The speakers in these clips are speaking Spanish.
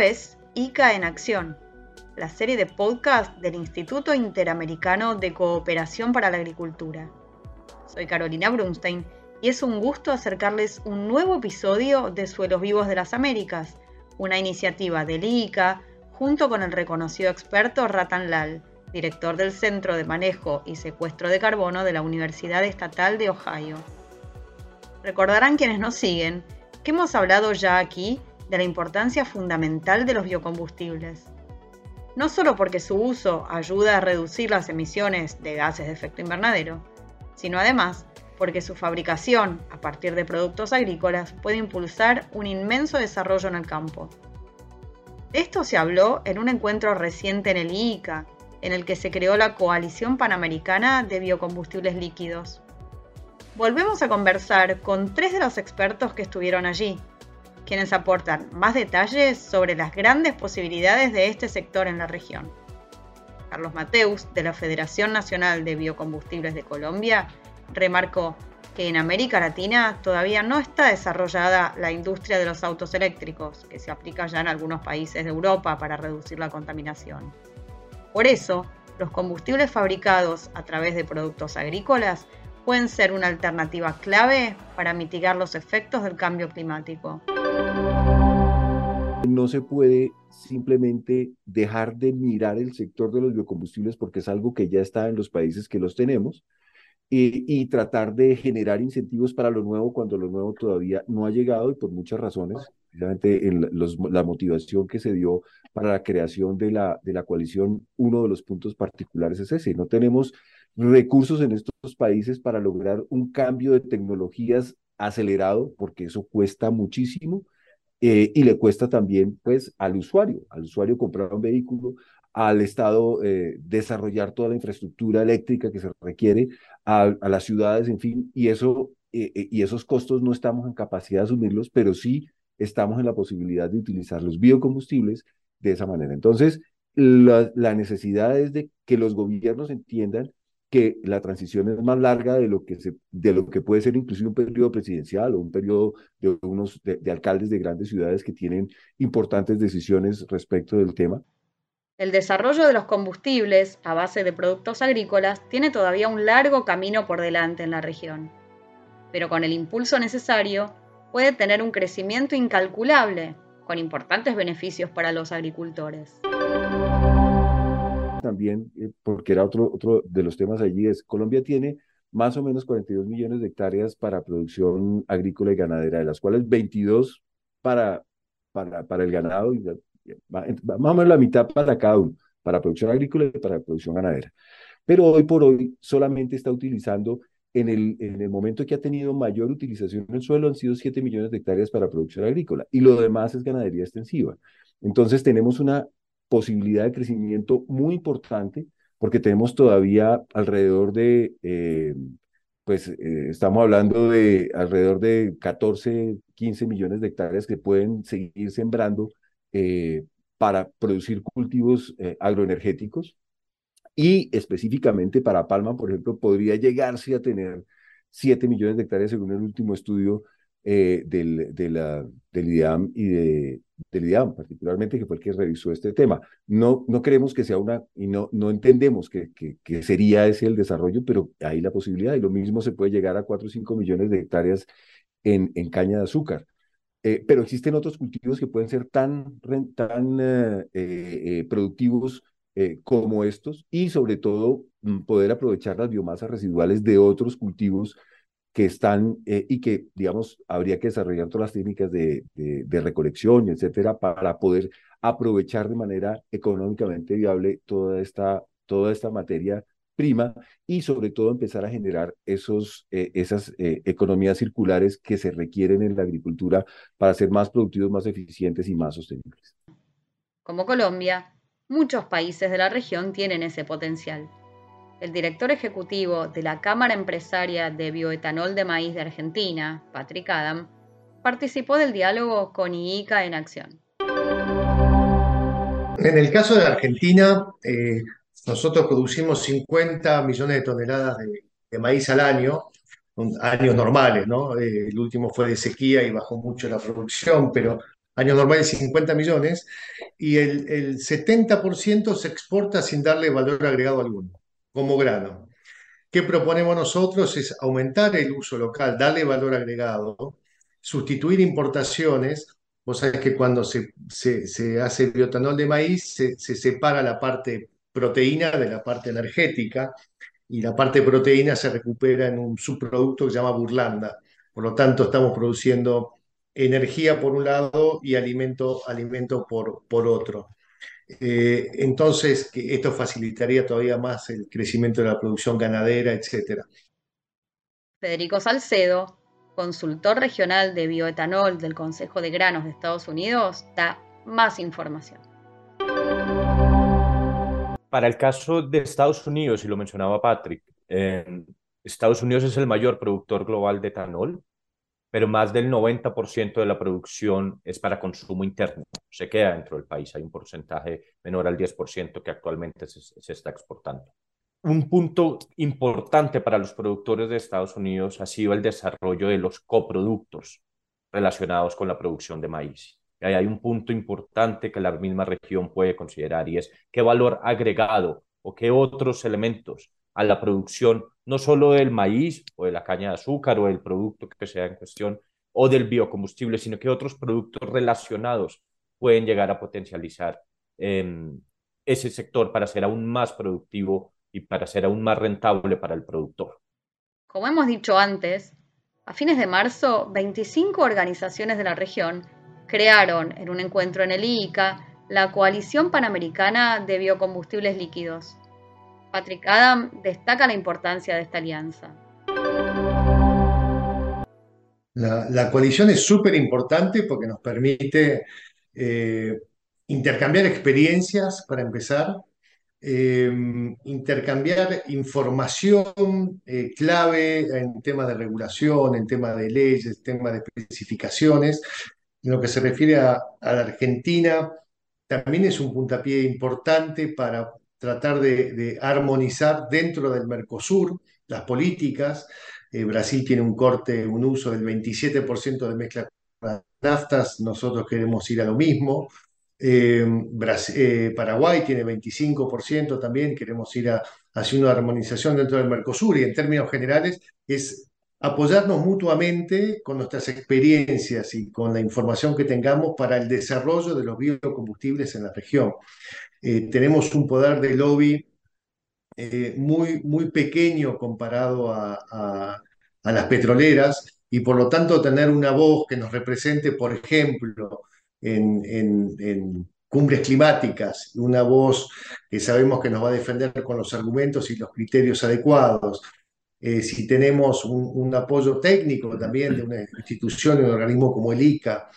Es ICA en Acción, la serie de podcast del Instituto Interamericano de Cooperación para la Agricultura. Soy Carolina Brunstein y es un gusto acercarles un nuevo episodio de Suelos Vivos de las Américas, una iniciativa del ICA junto con el reconocido experto Ratan Lal, director del Centro de Manejo y Secuestro de Carbono de la Universidad Estatal de Ohio. Recordarán quienes nos siguen que hemos hablado ya aquí de la importancia fundamental de los biocombustibles. No solo porque su uso ayuda a reducir las emisiones de gases de efecto invernadero, sino además porque su fabricación a partir de productos agrícolas puede impulsar un inmenso desarrollo en el campo. De esto se habló en un encuentro reciente en el IICA, en el que se creó la Coalición Panamericana de Biocombustibles Líquidos. Volvemos a conversar con tres de los expertos que estuvieron allí, quienes aportan más detalles sobre las grandes posibilidades de este sector en la región. Carlos Mateus, de la Federación Nacional de Biocombustibles de Colombia, remarcó que en América Latina todavía no está desarrollada la industria de los autos eléctricos, que se aplica ya en algunos países de Europa para reducir la contaminación. Por eso, los combustibles fabricados a través de productos agrícolas pueden ser una alternativa clave para mitigar los efectos del cambio climático. No se puede simplemente dejar de mirar el sector de los biocombustibles porque es algo que ya está en los países que los tenemos y, tratar de generar incentivos para lo nuevo cuando lo nuevo todavía no ha llegado y por muchas razones, precisamente en la motivación que se dio para la creación de la, de la coalición, uno de los puntos particulares es ese, no tenemos recursos en estos países para lograr un cambio de tecnologías acelerado, porque eso cuesta muchísimo eh, y le cuesta también pues al usuario, al usuario comprar un vehículo, al Estado eh, desarrollar toda la infraestructura eléctrica que se requiere, a, las ciudades, en fin, y, eso, eh, y esos costos no estamos en capacidad de asumirlos, pero sí estamos en la posibilidad de utilizar los biocombustibles de esa manera. Entonces, la, la necesidad es de que los gobiernos entiendan que la transición es más larga de lo que, se, de lo que puede ser inclusive un periodo presidencial o un periodo de unos de, alcaldes de grandes ciudades que tienen importantes decisiones respecto del tema. El desarrollo de los combustibles a base de productos agrícolas tiene todavía un largo camino por delante en la región, pero con el impulso necesario puede tener un crecimiento incalculable, con importantes beneficios para los agricultores también, eh, porque era otro, otro de los temas allí, es Colombia tiene más o menos 42 millones de hectáreas para producción agrícola y ganadera, de las cuales 22 para, para, para el ganado y más o menos la mitad para cada uno, para producción agrícola y para producción ganadera. Pero hoy por hoy solamente está utilizando, en el, en el momento que ha tenido mayor utilización en el suelo, han sido 7 millones de hectáreas para producción agrícola y lo demás es ganadería extensiva. Entonces tenemos una posibilidad de crecimiento muy importante porque tenemos todavía alrededor de, eh, pues eh, estamos hablando de alrededor de 14, 15 millones de hectáreas que pueden seguir sembrando eh, para producir cultivos agroenergéticos. Y específicamente para Palma, por ejemplo, podría llegarse a tener 7 millones de hectáreas según el último estudio del, de la, del IDAM y de, del IDAM, particularmente, que fue el que revisó este tema. No, no creemos que sea una, y no, no entendemos que, que, sería ese el desarrollo, pero hay la posibilidad, y lo mismo se puede llegar a 4 o 5 millones de hectáreas en, en caña de azúcar. Eh, pero existen otros cultivos que pueden ser tan, tan eh, eh, productivos como estos y sobre todo mm, poder aprovechar las biomasas residuales de otros cultivos que están eh, y que, digamos, habría que desarrollar todas las técnicas de, de, recolección, etcétera, para poder aprovechar de manera económicamente viable toda esta, toda esta materia prima y sobre todo empezar a generar esos, eh, esas eh, economías circulares que se requieren en la agricultura para ser más productivos, más eficientes y más sostenibles. Como Colombia, muchos países de la región tienen ese potencial el director ejecutivo de la Cámara Empresaria de Bioetanol de Maíz de Argentina, Patrick Adam, participó del diálogo con IICA en acción. En el caso de Argentina, eh, nosotros producimos 50 millones de toneladas de, maíz al año, años normales, ¿no? Eh, el último fue de sequía y bajó mucho la producción, pero años normales 50 millones, y el, el 70% se exporta sin darle valor agregado alguno, como grano. ¿Qué proponemos nosotros? Es aumentar el uso local, darle valor agregado, sustituir importaciones. Vos sabés que cuando se, se, hace biotanol de maíz, se, se, separa la parte proteína de la parte energética y la parte proteína se recupera en un subproducto que se llama burlanda. Por lo tanto, estamos produciendo energía por un lado y alimento, alimento por, por otro. Eh, entonces, que esto facilitaría todavía más el crecimiento de la producción ganadera, etc. Federico Salcedo, consultor regional de bioetanol del Consejo de Granos de Estados Unidos, da más información. Para el caso de Estados Unidos, y lo mencionaba Patrick, Estados Unidos es el mayor productor global de etanol pero más del 90% de la producción es para consumo interno. Se queda dentro del país. Hay un porcentaje menor al 10% que actualmente se, está exportando. Un punto importante para los productores de Estados Unidos ha sido el desarrollo de los coproductos relacionados con la producción de maíz. Ahí hay un punto importante que la misma región puede considerar y es qué valor agregado o qué otros elementos a la producción no solo del maíz o de la caña de azúcar o del producto que sea en cuestión o del biocombustible, sino que otros productos relacionados pueden llegar a potencializar em, ese sector para ser aún más productivo y para ser aún más rentable para el productor. Como hemos dicho antes, a fines de marzo, 25 organizaciones de la región crearon en un encuentro en el ICA la Coalición Panamericana de Biocombustibles Líquidos, Patrick Adam destaca la importancia de esta alianza. La, coalición es súper importante porque nos permite eh, intercambiar experiencias para empezar, eh, intercambiar información eh, clave en temas de regulación, en temas de leyes, en temas de especificaciones. En lo que se refiere a, a la Argentina, también es un puntapié importante para tratar de, armonizar dentro del Mercosur las políticas. Eh, Brasil tiene un corte, un uso del 27% de mezcla de naftas, nosotros queremos ir a lo mismo. Eh, eh, Paraguay tiene 25% también, queremos ir a, hacia una armonización dentro del Mercosur y en términos generales es apoyarnos mutuamente con nuestras experiencias y con la información que tengamos para el desarrollo de los biocombustibles en la región. Eh, tenemos un poder de lobby eh, muy, muy pequeño comparado a, las petroleras y por lo tanto tener una voz que nos represente, por ejemplo, en, cumbres climáticas, una voz que sabemos que nos va a defender con los argumentos y los criterios adecuados. Eh, si tenemos un, un, apoyo técnico también de una institución, un organismo como el ICA,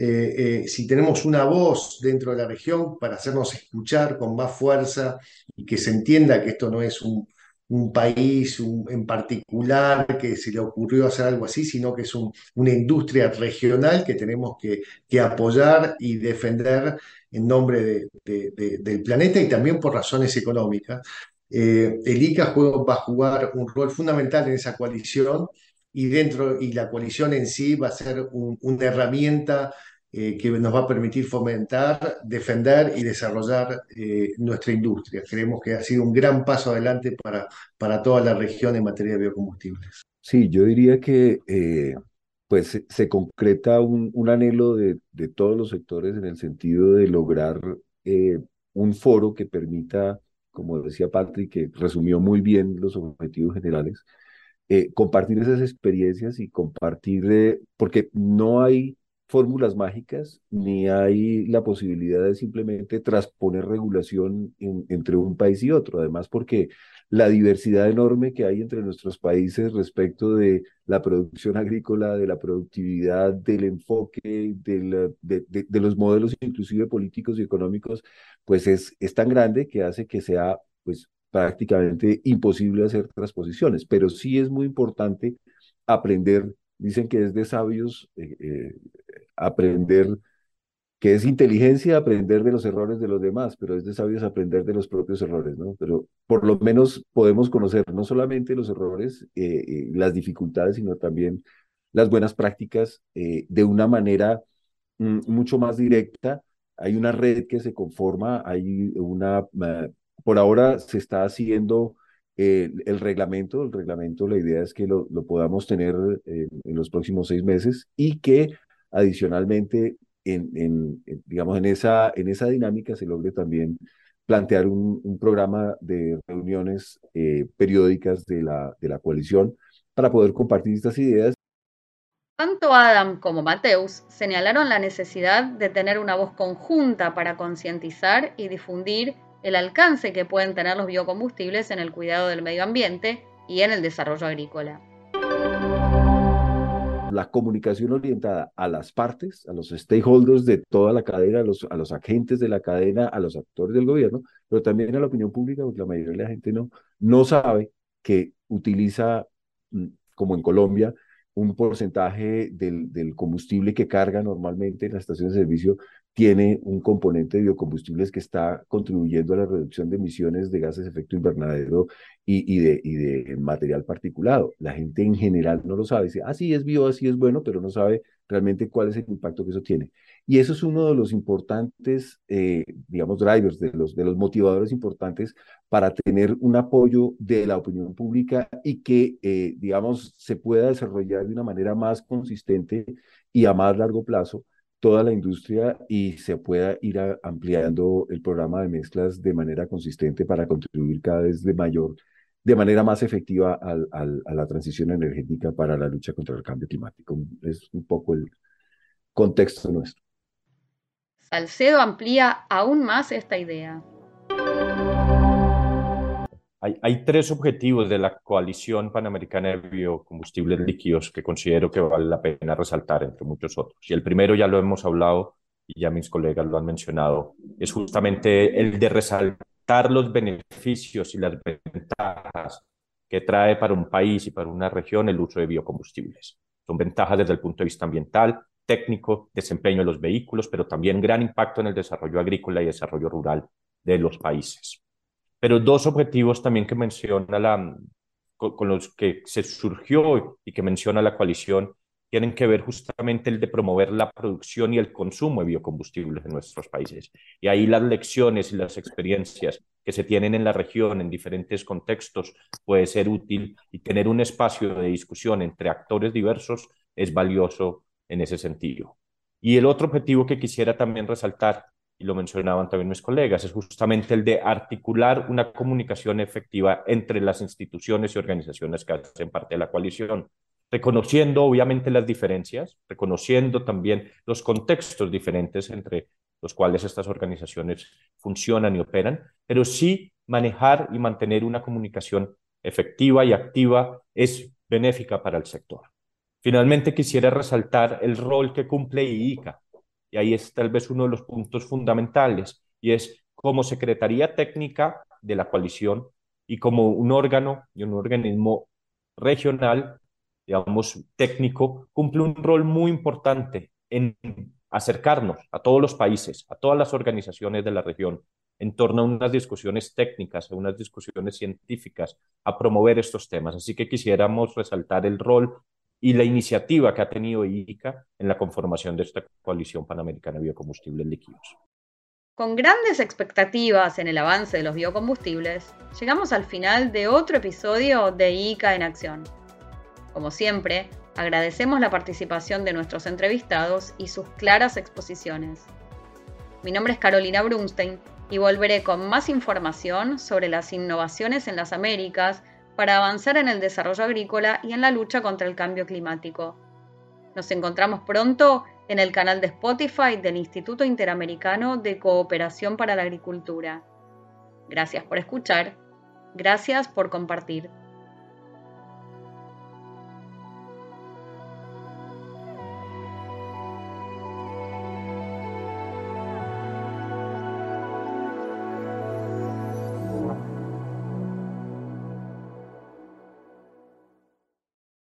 eh, eh, si tenemos una voz dentro de la región para hacernos escuchar con más fuerza y que se entienda que esto no es un, país en particular que se le ocurrió hacer algo así, sino que es una industria regional que tenemos que, apoyar y defender en nombre del planeta y también por razones económicas. Eh, el ICA va a jugar un rol fundamental en esa coalición y dentro y la coalición en sí va a ser una herramienta eh, que nos va a permitir fomentar, defender y desarrollar eh, nuestra industria. Creemos que ha sido un gran paso adelante para, para toda la región en materia de biocombustibles. Sí, yo diría que eh, pues se, concreta un, un anhelo de, de, todos los sectores en el sentido de lograr un foro que permita, como decía Patrick, que resumió muy bien los objetivos generales, compartir esas experiencias y compartir, porque no hay fórmulas mágicas, ni hay la posibilidad de simplemente transponer regulación entre un país y otro. Además, porque la diversidad enorme que hay entre nuestros países respecto de la producción agrícola, de la productividad, del enfoque, de, de, los modelos inclusive políticos y económicos, pues es, es tan grande que hace que sea pues prácticamente imposible hacer transposiciones. Pero sí es muy importante aprender dicen que es de sabios eh, eh, aprender, que es inteligencia aprender de los errores de los demás, pero es de sabios aprender de los propios errores, ¿no? Pero por lo menos podemos conocer no solamente los errores, eh, las dificultades, sino también las buenas prácticas de una manera mm, mucho más directa. Hay una red que se conforma, hay una, por ahora se está haciendo el reglamento, el reglamento, la idea es que lo, lo podamos tener en los próximos seis meses y que adicionalmente en, en, digamos, en esa, en esa dinámica se logre también plantear un, un programa de reuniones eh, periódicas de la, de la coalición para poder compartir estas ideas. Tanto Adam como Mateus señalaron la necesidad de tener una voz conjunta para concientizar y difundir el alcance que pueden tener los biocombustibles en el cuidado del medio ambiente y en el desarrollo agrícola. La comunicación orientada a las partes, a los stakeholders de toda la cadena, a los, agentes de la cadena, a los actores del gobierno, pero también a la opinión pública, porque la mayoría de la gente no, no sabe que utiliza, mm, como en Colombia, un porcentaje del, del, combustible que carga normalmente en las estaciones de servicio tiene un componente de biocombustibles que está contribuyendo a la reducción de emisiones de gases de efecto invernadero y, y, de, y de material particulado. La gente en general no lo sabe, dice, ah, sí, es bio, así es bueno, pero no sabe realmente cuál es el impacto que eso tiene. Y eso es uno de los importantes, eh, digamos, drivers, de los, de los motivadores importantes para tener un apoyo de la opinión pública y que, eh, digamos, se pueda desarrollar de una manera más consistente y a más largo plazo toda la industria y se pueda ir ampliando el programa de mezclas de manera consistente para contribuir cada vez de mayor, de manera más efectiva al, a la transición energética para la lucha contra el cambio climático. Es un poco el contexto nuestro. Salcedo amplía aún más esta idea. Hay, tres objetivos de la coalición panamericana de biocombustibles líquidos que considero que vale la pena resaltar, entre muchos otros. Y el primero ya lo hemos hablado y ya mis colegas lo han mencionado, es justamente el de resaltar los beneficios y las ventajas que trae para un país y para una región el uso de biocombustibles. Son ventajas desde el punto de vista ambiental, técnico, desempeño de los vehículos, pero también gran impacto en el desarrollo agrícola y desarrollo rural de los países. Pero dos objetivos también que menciona la, con, los que se surgió y que menciona la coalición tienen que ver justamente el de promover la producción y el consumo de biocombustibles en nuestros países. Y ahí las lecciones y las experiencias que se tienen en la región en diferentes contextos puede ser útil y tener un espacio de discusión entre actores diversos es valioso en ese sentido. Y el otro objetivo que quisiera también resaltar y lo mencionaban también mis colegas, es justamente el de articular una comunicación efectiva entre las instituciones y organizaciones que hacen parte de la coalición, reconociendo obviamente las diferencias, reconociendo también los contextos diferentes entre los cuales estas organizaciones funcionan y operan, pero sí manejar y mantener una comunicación efectiva y activa es benéfica para el sector. Finalmente, quisiera resaltar el rol que cumple IICA y ahí es tal vez uno de los puntos fundamentales, y es como Secretaría Técnica de la coalición y como un órgano y un organismo regional, digamos, técnico, cumple un rol muy importante en acercarnos a todos los países, a todas las organizaciones de la región, en torno a unas discusiones técnicas, a unas discusiones científicas, a promover estos temas. Así que quisiéramos resaltar el rol y la iniciativa que ha tenido IICA en la conformación de esta coalición panamericana de biocombustibles líquidos. Con grandes expectativas en el avance de los biocombustibles, llegamos al final de otro episodio de IICA en acción. Como siempre, agradecemos la participación de nuestros entrevistados y sus claras exposiciones. Mi nombre es Carolina Brunstein y volveré con más información sobre las innovaciones en las Américas para avanzar en el desarrollo agrícola y en la lucha contra el cambio climático. Nos encontramos pronto en el canal de Spotify del Instituto Interamericano de Cooperación para la Agricultura. Gracias por escuchar, gracias por compartir.